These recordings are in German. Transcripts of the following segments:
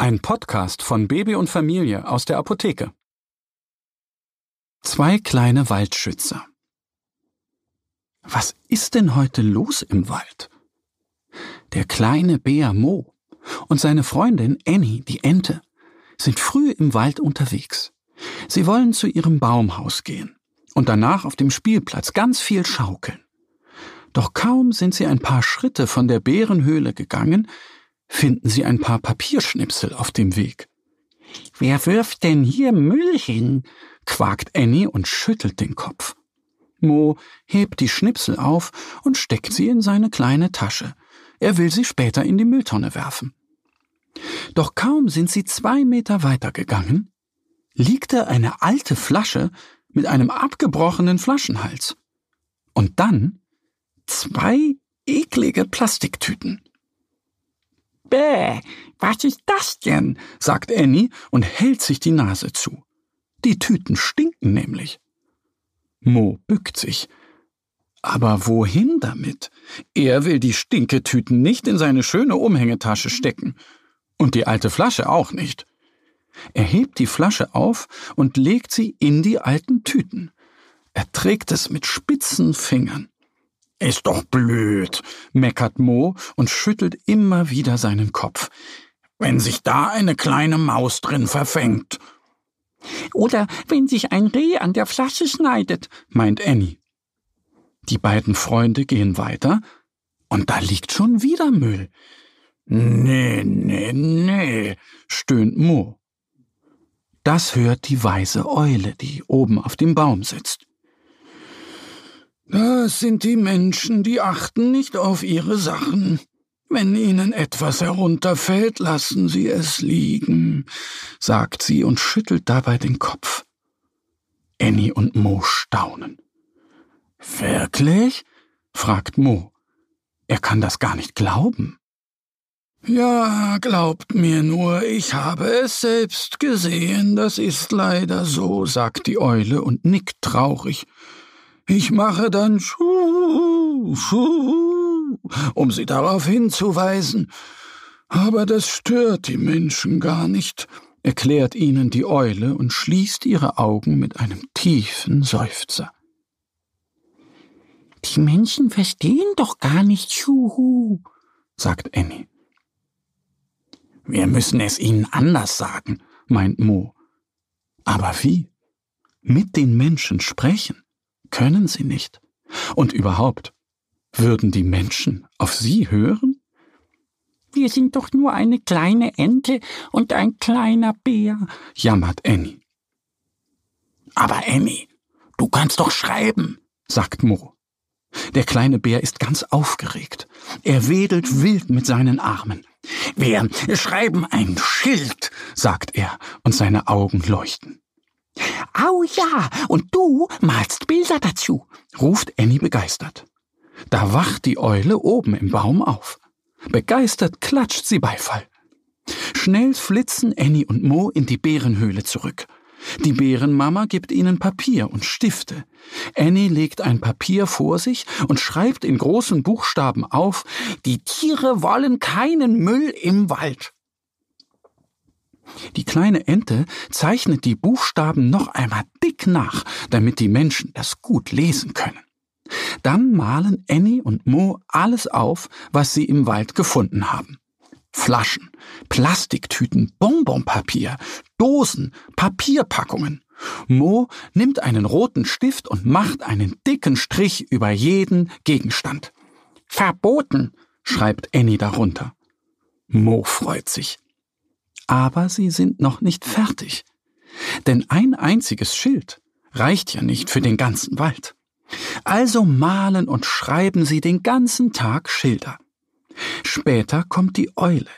Ein Podcast von Baby und Familie aus der Apotheke. Zwei kleine Waldschützer. Was ist denn heute los im Wald? Der kleine Bär Mo und seine Freundin Annie, die Ente, sind früh im Wald unterwegs. Sie wollen zu ihrem Baumhaus gehen und danach auf dem Spielplatz ganz viel schaukeln. Doch kaum sind sie ein paar Schritte von der Bärenhöhle gegangen, finden sie ein paar Papierschnipsel auf dem Weg. Wer wirft denn hier Müll hin? quakt Annie und schüttelt den Kopf. Mo hebt die Schnipsel auf und steckt sie in seine kleine Tasche. Er will sie später in die Mülltonne werfen. Doch kaum sind sie zwei Meter weitergegangen, liegt da eine alte Flasche mit einem abgebrochenen Flaschenhals. Und dann zwei eklige Plastiktüten. Bäh, was ist das denn? sagt Annie und hält sich die Nase zu. Die Tüten stinken nämlich. Mo bückt sich. Aber wohin damit? Er will die Stinketüten nicht in seine schöne Umhängetasche stecken. Und die alte Flasche auch nicht. Er hebt die Flasche auf und legt sie in die alten Tüten. Er trägt es mit spitzen Fingern. Ist doch blöd, meckert Mo und schüttelt immer wieder seinen Kopf. Wenn sich da eine kleine Maus drin verfängt. Oder wenn sich ein Reh an der Flasche schneidet, meint Annie. Die beiden Freunde gehen weiter, und da liegt schon wieder Müll. Nee, nee, nee, stöhnt Mo. Das hört die weise Eule, die oben auf dem Baum sitzt. Das sind die Menschen, die achten nicht auf ihre Sachen. Wenn ihnen etwas herunterfällt, lassen sie es liegen, sagt sie und schüttelt dabei den Kopf. Annie und Mo staunen. Wirklich? fragt Mo. Er kann das gar nicht glauben. Ja, glaubt mir nur, ich habe es selbst gesehen, das ist leider so, sagt die Eule und nickt traurig. Ich mache dann Schuh, Schuh, um sie darauf hinzuweisen. Aber das stört die Menschen gar nicht, erklärt ihnen die Eule und schließt ihre Augen mit einem tiefen Seufzer. Die Menschen verstehen doch gar nicht Schuhu, sagt Annie. Wir müssen es ihnen anders sagen, meint Mo. Aber wie? Mit den Menschen sprechen? Können sie nicht. Und überhaupt, würden die Menschen auf sie hören? Wir sind doch nur eine kleine Ente und ein kleiner Bär, jammert Annie. Aber Annie, du kannst doch schreiben, sagt Mo. Der kleine Bär ist ganz aufgeregt. Er wedelt wild mit seinen Armen. Wir schreiben ein Schild, sagt er, und seine Augen leuchten. Au ja, und du malst Bilder dazu, ruft Annie begeistert. Da wacht die Eule oben im Baum auf. Begeistert klatscht sie Beifall. Schnell flitzen Annie und Mo in die Bärenhöhle zurück. Die Bärenmama gibt ihnen Papier und Stifte. Annie legt ein Papier vor sich und schreibt in großen Buchstaben auf, die Tiere wollen keinen Müll im Wald. Die kleine Ente zeichnet die Buchstaben noch einmal dick nach, damit die Menschen das gut lesen können. Dann malen Annie und Mo alles auf, was sie im Wald gefunden haben. Flaschen, Plastiktüten, Bonbonpapier, Dosen, Papierpackungen. Mo nimmt einen roten Stift und macht einen dicken Strich über jeden Gegenstand. Verboten, schreibt Annie darunter. Mo freut sich. Aber sie sind noch nicht fertig. Denn ein einziges Schild reicht ja nicht für den ganzen Wald. Also malen und schreiben sie den ganzen Tag Schilder. Später kommt die Eule.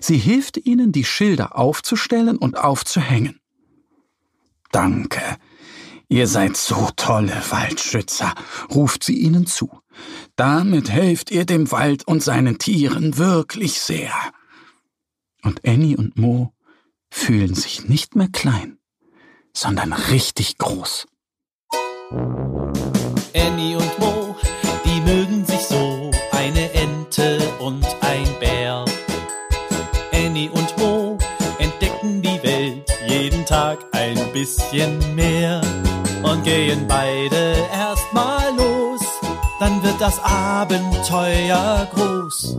Sie hilft ihnen, die Schilder aufzustellen und aufzuhängen. Danke. Ihr seid so tolle Waldschützer, ruft sie ihnen zu. Damit helft ihr dem Wald und seinen Tieren wirklich sehr. Und Annie und Mo fühlen sich nicht mehr klein, sondern richtig groß. Annie und Mo, die mögen sich so, eine Ente und ein Bär. Annie und Mo entdecken die Welt jeden Tag ein bisschen mehr und gehen beide erstmal los, dann wird das Abenteuer groß.